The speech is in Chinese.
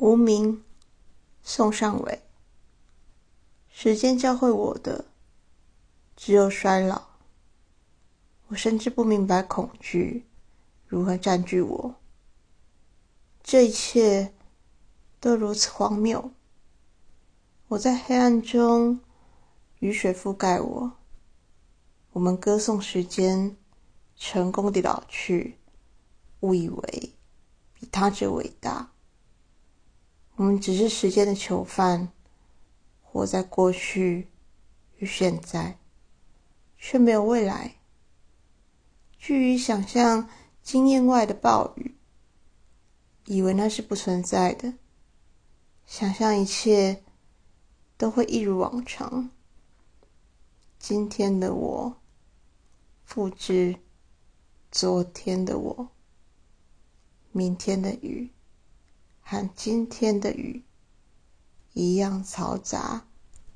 无名，宋尚伟。时间教会我的只有衰老。我甚至不明白恐惧如何占据我。这一切都如此荒谬。我在黑暗中，雨水覆盖我。我们歌颂时间成功地老去，误以为比他者伟大。我们只是时间的囚犯，活在过去与现在，却没有未来。据于想象经验外的暴雨，以为那是不存在的。想象一切都会一如往常。今天的我，复制昨天的我，明天的雨。和今天的雨一样嘈杂。